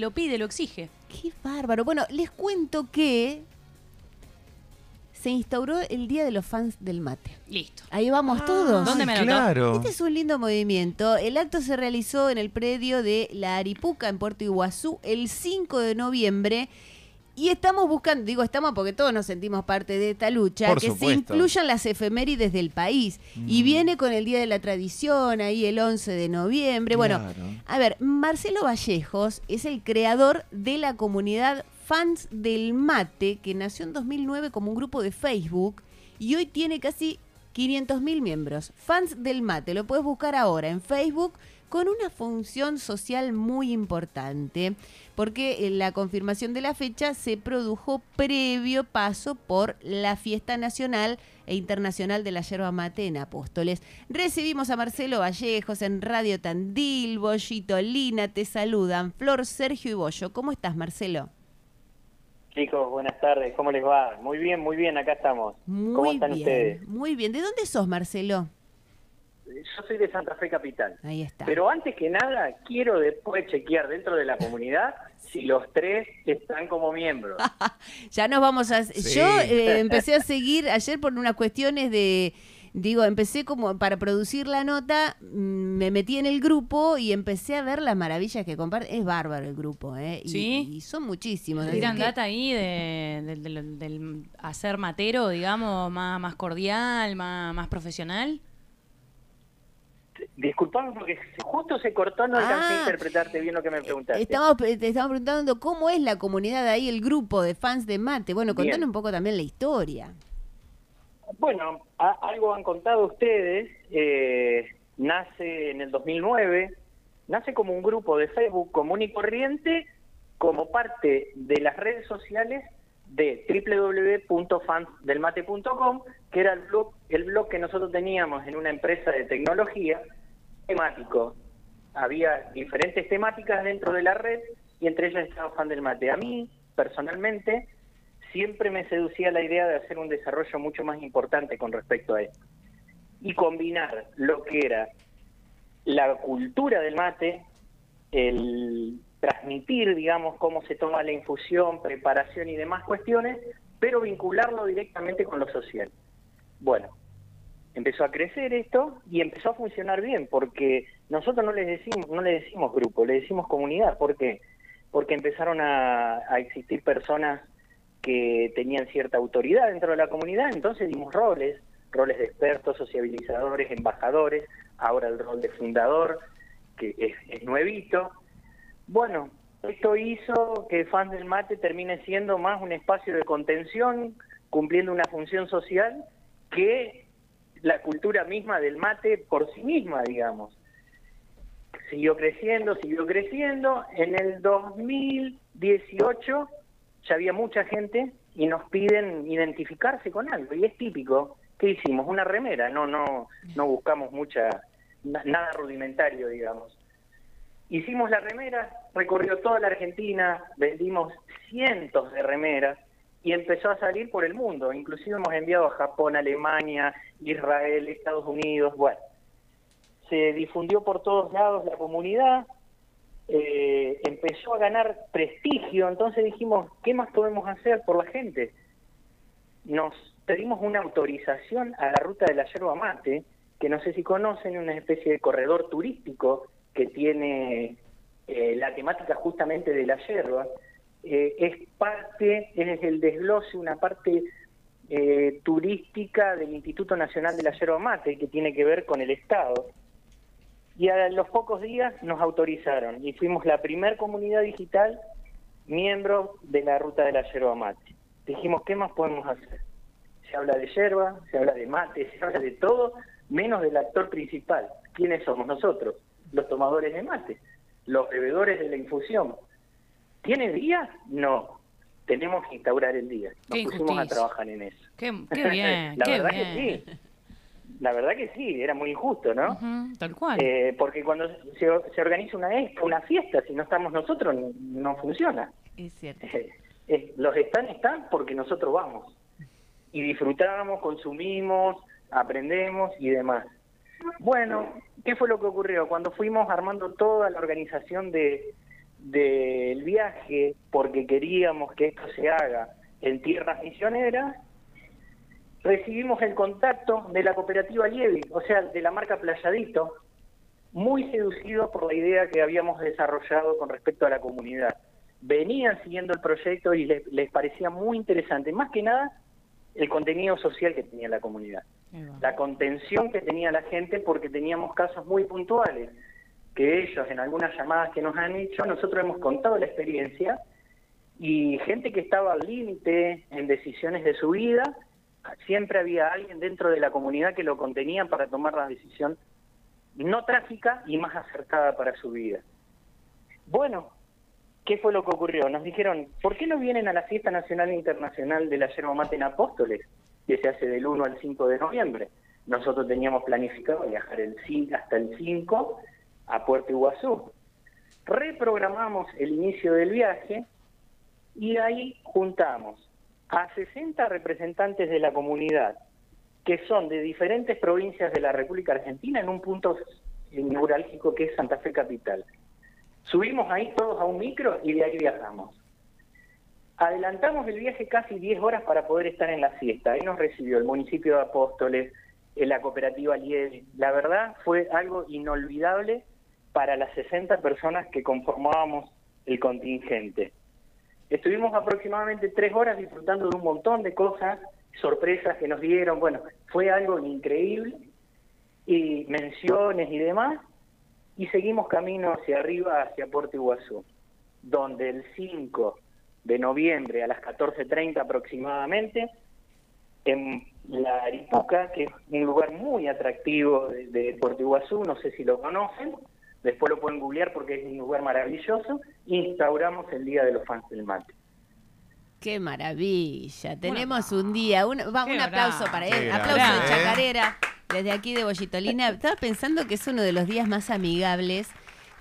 lo pide, lo exige. Qué bárbaro. Bueno, les cuento que se instauró el Día de los Fans del Mate. Listo. Ahí vamos Ah, todos. ¿Dónde me? Claro. Este es un lindo movimiento. El acto se realizó en el predio de la Aripuca en Puerto Iguazú el 5 de noviembre. Y estamos buscando, digo estamos porque todos nos sentimos parte de esta lucha, Por que se incluyan las efemérides del país. Y Mm. viene con el Día de la Tradición, ahí el 11 de noviembre. Bueno, Claro. a ver, Marcelo Vallejos es el creador de la comunidad Fans del Mate, que nació en 2009 como un grupo de Facebook y hoy tiene casi 500.000 miembros. Fans del Mate, lo puedes buscar ahora en Facebook con una función social muy importante, porque eh, la confirmación de la fecha se produjo previo paso por la fiesta nacional e internacional de la yerba mate en Apóstoles. Recibimos a Marcelo Vallejos en Radio Tandil, Bollito Lina, te saludan Flor, Sergio y Bollo. ¿Cómo estás, Marcelo? Chicos, buenas tardes, ¿cómo les va? Muy bien, muy bien, acá estamos. Muy ¿Cómo están bien, ustedes? muy bien. ¿De dónde sos, Marcelo? Yo soy de Santa Fe Capital. Ahí está. Pero antes que nada, quiero después chequear dentro de la comunidad si los tres están como miembros. Ya nos vamos a... Sí. Yo eh, empecé a seguir ayer por unas cuestiones de... Digo, empecé como para producir la nota, mm, me metí en el grupo y empecé a ver las maravillas que comparten. Es bárbaro el grupo, ¿eh? Y, ¿Sí? y son muchísimos. Tiran data ahí de, del hacer matero, digamos, más, más cordial, más, más profesional. Disculpame porque justo se cortó, no alcancé Ah, a interpretarte bien lo que me preguntaste. Estamos, te estamos preguntando cómo es la comunidad ahí, el grupo de fans de mate. Bueno, Bien. contanos un poco también la historia. Bueno, a- algo han contado ustedes, eh, nace en el 2009, nace como un grupo de Facebook común y corriente como parte de las redes sociales de www.fansdelmate.com, que era el blog, el blog que nosotros teníamos en una empresa de tecnología temático. Había diferentes temáticas dentro de la red y entre ellas estaba Fan del Mate. A mí, personalmente, siempre me seducía la idea de hacer un desarrollo mucho más importante con respecto a esto. Y combinar lo que era la cultura del mate, el transmitir, digamos, cómo se toma la infusión, preparación y demás cuestiones, pero vincularlo directamente con lo social. Bueno, empezó a crecer esto y empezó a funcionar bien, porque nosotros no les decimos, no le decimos grupo, le decimos comunidad, ¿por qué? Porque empezaron a, a existir personas que tenían cierta autoridad dentro de la comunidad, entonces dimos roles, roles de expertos, sociabilizadores, embajadores, ahora el rol de fundador, que es, es nuevito. Bueno, esto hizo que Fans del Mate termine siendo más un espacio de contención, cumpliendo una función social que la cultura misma del mate por sí misma, digamos. Siguió creciendo, siguió creciendo. En el 2018 ya había mucha gente y nos piden identificarse con algo y es típico. ¿Qué hicimos? Una remera, no no no buscamos mucha na- nada rudimentario, digamos. Hicimos la remera, recorrió toda la Argentina, vendimos cientos de remeras y empezó a salir por el mundo. Inclusive hemos enviado a Japón, Alemania, Israel, Estados Unidos, bueno. Se difundió por todos lados la comunidad, eh, empezó a ganar prestigio, entonces dijimos, ¿qué más podemos hacer por la gente? Nos pedimos una autorización a la ruta de la yerba mate, que no sé si conocen, una especie de corredor turístico que tiene eh, la temática justamente de la yerba. Eh, es parte, es el desglose, una parte eh, turística del Instituto Nacional de la Yerba Mate, que tiene que ver con el Estado. Y a los pocos días nos autorizaron y fuimos la primer comunidad digital miembro de la ruta de la yerba mate. Dijimos, ¿qué más podemos hacer? Se habla de yerba, se habla de mate, se habla de todo, menos del actor principal. ¿Quiénes somos nosotros? Los tomadores de mate, los bebedores de la infusión. ¿Tiene día? No. Tenemos que instaurar el día. Nos Qué pusimos a trabajar en eso. Qué, qué bien, la qué verdad bien. que sí. La verdad que sí, era muy injusto, ¿no? Tal cual. Eh, porque cuando se, se organiza una una fiesta, si no estamos nosotros, no, no funciona. Es cierto. Eh, eh, los están, están porque nosotros vamos. Y disfrutamos, consumimos, aprendemos y demás. Bueno, ¿qué fue lo que ocurrió? Cuando fuimos armando toda la organización de, del viaje, porque queríamos que esto se haga en tierras misioneras, recibimos el contacto de la cooperativa Lievi, o sea, de la marca Playadito, muy seducidos por la idea que habíamos desarrollado con respecto a la comunidad. Venían siguiendo el proyecto y les, les parecía muy interesante, más que nada el contenido social que tenía la comunidad, la contención que tenía la gente porque teníamos casos muy puntuales que ellos en algunas llamadas que nos han hecho, nosotros hemos contado la experiencia y gente que estaba al límite en decisiones de su vida, siempre había alguien dentro de la comunidad que lo contenía para tomar la decisión no trágica y más acertada para su vida. Bueno, ¿qué fue lo que ocurrió? Nos dijeron, ¿por qué no vienen a la Fiesta Nacional e Internacional de la Yerba Mate en Apóstoles, que se hace del 1 al 5 de noviembre? Nosotros teníamos planificado viajar el, hasta el 5 a Puerto Iguazú. Reprogramamos el inicio del viaje y ahí juntamos a 60 representantes de la comunidad que son de diferentes provincias de la República Argentina en un punto neurálgico que es Santa Fe Capital. Subimos ahí todos a un micro y de ahí viajamos. Adelantamos el viaje casi 10 horas para poder estar en la fiesta. Ahí nos recibió el municipio de Apóstoles, la cooperativa Lievi. La verdad fue algo inolvidable para las 60 personas que conformábamos el contingente. Estuvimos aproximadamente tres horas disfrutando de un montón de cosas, sorpresas que nos dieron, bueno, fue algo increíble, y menciones y demás, y seguimos camino hacia arriba, hacia Puerto Iguazú, donde el 5 de noviembre a las 14.30 aproximadamente, en la Aripuca, que es un lugar muy atractivo de, de Puerto Iguazú, no sé si lo conocen, después lo pueden googlear porque es un lugar maravilloso, instauramos el Día de los Fans del Mate. Qué maravilla. Tenemos un día. Un, va, un aplauso para él. aplauso de Chacarera. Desde aquí de Bollitolina. Estaba pensando que es uno de los días más amigables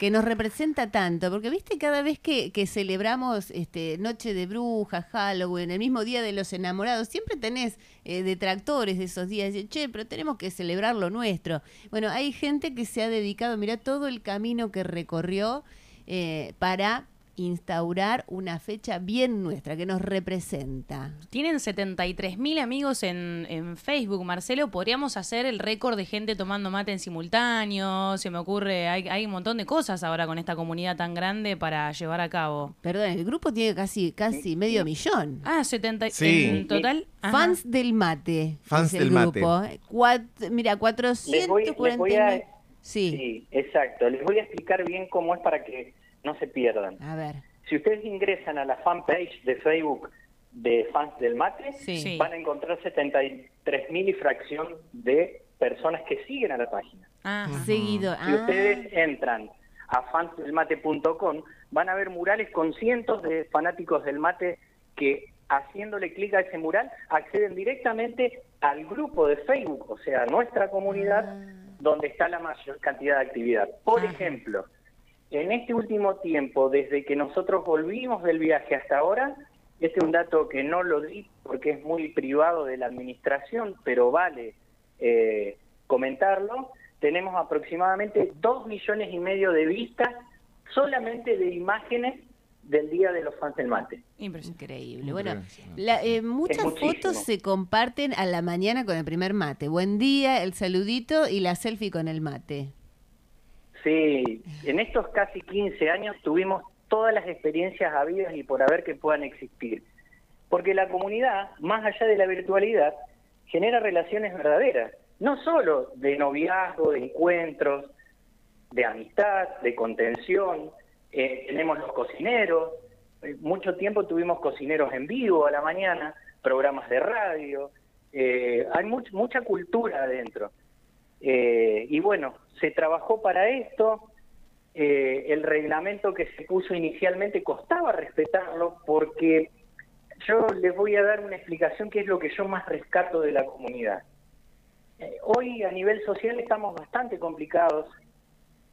que nos representa tanto, porque viste cada vez que, celebramos este, Noche de Brujas, Halloween, el mismo Día de los Enamorados, siempre tenés eh, detractores de esos días, che, pero tenemos que celebrar lo nuestro. Bueno, hay gente que se ha dedicado, mira todo el camino que recorrió eh, para instaurar una fecha bien nuestra, que nos representa. Tienen 73 mil amigos en, en, Facebook, Marcelo. Podríamos hacer el récord de gente tomando mate en simultáneo. Se me ocurre, hay, hay un montón de cosas ahora con esta comunidad tan grande para llevar a cabo. Perdón, el grupo tiene casi, casi medio millón. Ah, 70 en total. Fans del mate. Fans del grupo. mate. mira, 440 sí. sí, exacto. Les voy a explicar bien cómo es para que no se pierdan. A ver. Si ustedes ingresan a la fanpage de Facebook de Fans del Mate, van a encontrar 73 mil y fracción de personas que siguen a la página. Ah, seguido. Si ustedes entran a fansdelmate.com, van a ver murales con cientos de fanáticos del mate que haciéndole clic a ese mural acceden directamente al grupo de Facebook, o sea, nuestra comunidad, ah. donde está la mayor cantidad de actividad. Por ejemplo, en este último tiempo, desde que nosotros volvimos del viaje hasta ahora, este es un dato que no lo di porque es muy privado de la administración, pero vale eh, comentarlo, tenemos aproximadamente dos millones y medio de vistas solamente de imágenes del Día de los Fans del Mate. Increíble. Bueno, eh, muchas fotos se comparten a la mañana con el primer mate. Buen día, el saludito y la selfie con el mate. Sí, en estos casi 15 años tuvimos todas las experiencias habidas y por haber que puedan existir. Porque la comunidad, más allá de la virtualidad, genera relaciones verdaderas, no solo de noviazgo, de encuentros, de amistad, de contención. Eh, tenemos los cocineros, eh, mucho tiempo tuvimos cocineros en vivo a la mañana, programas de radio, eh, hay mucha cultura adentro. Eh, y bueno, se trabajó para esto, eh, el reglamento que se puso inicialmente costaba respetarlo porque yo les voy a dar una explicación que es lo que yo más rescato de la comunidad. Eh, hoy a nivel social estamos bastante complicados,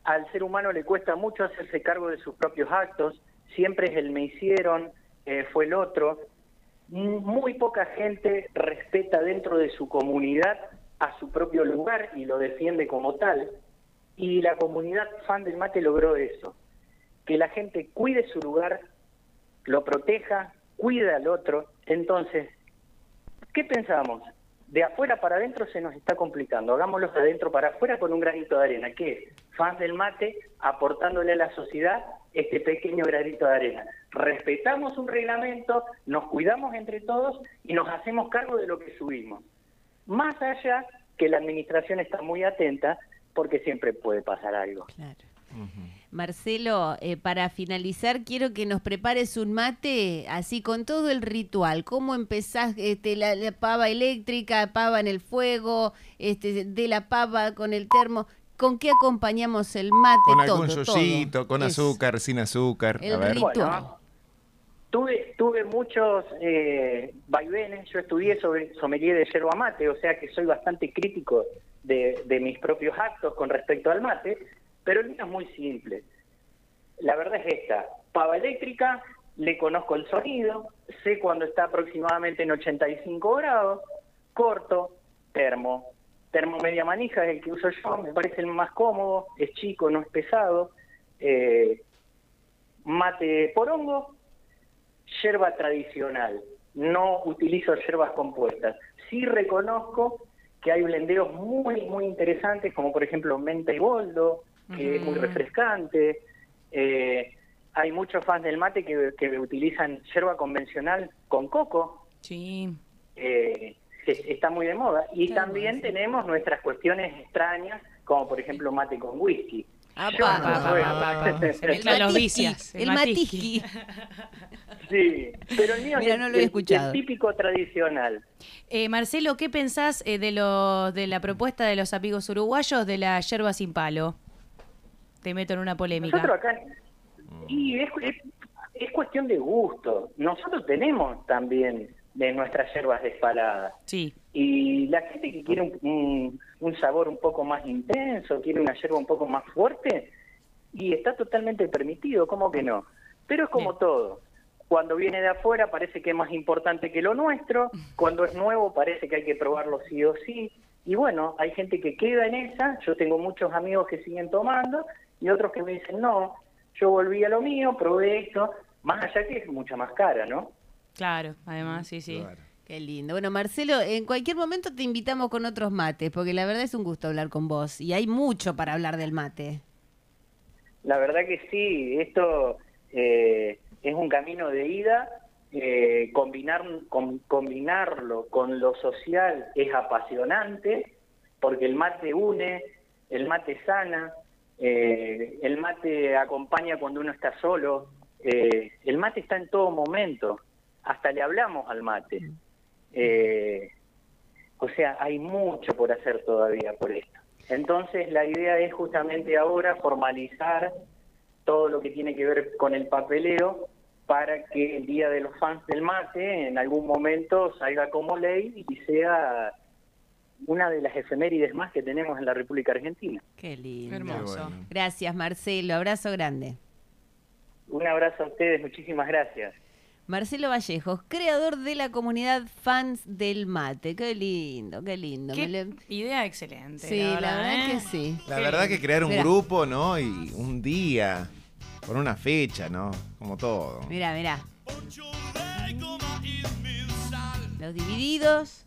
al ser humano le cuesta mucho hacerse cargo de sus propios actos, siempre es el me hicieron, fue el otro. Muy poca gente respeta dentro de su comunidad a su propio lugar y lo defiende como tal. Y la comunidad fan del mate logró eso. que la gente cuide su lugar, lo proteja, cuida al otro. Entonces, ¿qué pensamos? De afuera para adentro se nos está complicando. Hagámoslo de adentro para afuera con un granito de arena. ¿Qué es? Fans del mate aportándole a la sociedad este pequeño granito de arena. Respetamos un reglamento, nos cuidamos entre todos y nos hacemos cargo de lo que subimos. Más allá que la administración está muy atenta porque siempre puede pasar algo. Claro. Marcelo, eh, para finalizar, quiero que nos prepares un mate así con todo el ritual. ¿Cómo empezás este, la, la pava eléctrica, pava en el fuego, este, de la pava con el termo? ¿Con qué acompañamos el mate? Con todo, algún todo. con Es azúcar, sin azúcar. el A ver. ritual. Bueno, tuve, tuve muchos eh, vaivenes. Yo estudié sobre sommelier de yerba mate, o sea que soy bastante crítico de, mis propios actos con respecto al mate, pero el mío es muy simple. La verdad es esta: pava eléctrica, le conozco el sonido, sé cuando está aproximadamente en 85 grados, corto, termo. Termo media manija es el que uso yo, me parece el más cómodo, es chico, no es pesado. Eh, mate porongo, yerba tradicional. No utilizo yerbas compuestas. Sí reconozco que hay blendeos muy, muy interesantes, como por ejemplo menta y boldo, que es muy refrescante. Eh, hay muchos fans del mate que, que utilizan yerba convencional con coco, Sí. eh, está muy de moda. Y también tenemos nuestras cuestiones extrañas, como por ejemplo mate con whisky. El el matisqui. Sí, pero el mío Mira, es no el- lo he el- escuchado. el típico tradicional. Eh, Marcelo, ¿qué pensás eh, de, los de la propuesta de los amigos uruguayos de la yerba sin palo? Te meto en una polémica. Nosotros acá, y es, es, es cuestión de gusto. Nosotros tenemos también de nuestras hierbas despaladas. Sí. Y la gente que quiere un, un- un sabor un poco más intenso, quiere una yerba un poco más fuerte, y está totalmente permitido, ¿cómo que no? Pero es como Bien. todo. Cuando viene de afuera parece que es más importante que lo nuestro, cuando es nuevo parece que hay que probarlo sí o sí. Y bueno, hay gente que queda en esa, yo tengo muchos amigos que siguen tomando y otros que me dicen, no, yo volví a lo mío, probé esto, más allá que es mucha más cara, ¿no? Claro, además, sí, sí. Claro. Qué lindo. Bueno, Marcelo, en cualquier momento te invitamos con otros mates, porque la verdad es un gusto hablar con vos y hay mucho para hablar del mate. La verdad que sí, esto eh, es un camino de ida. eh, combinar, com- combinarlo con lo social es apasionante porque el mate une, el mate sana, eh, el mate acompaña cuando uno está solo, eh, el mate está en todo momento, hasta le hablamos al mate. Eh, o sea, hay mucho por hacer todavía por esto. Entonces, la idea es justamente ahora formalizar todo lo que tiene que ver con el papeleo para que el Día de los Fans del Mate en algún momento salga como ley y sea una de las efemérides más que tenemos en la República Argentina. Qué lindo. Hermoso. Qué bueno. Gracias, Marcelo. Abrazo grande. Un abrazo a ustedes, muchísimas gracias. Marcelo Vallejos, creador de la comunidad fans del mate. Qué lindo, qué lindo. Qué idea excelente. Sí, la verdad ¿eh? que sí. La Qué verdad que crear un Mirá. grupo, ¿no? Y un día, con una fecha, ¿no? Como todo. Mira, mira. Los divididos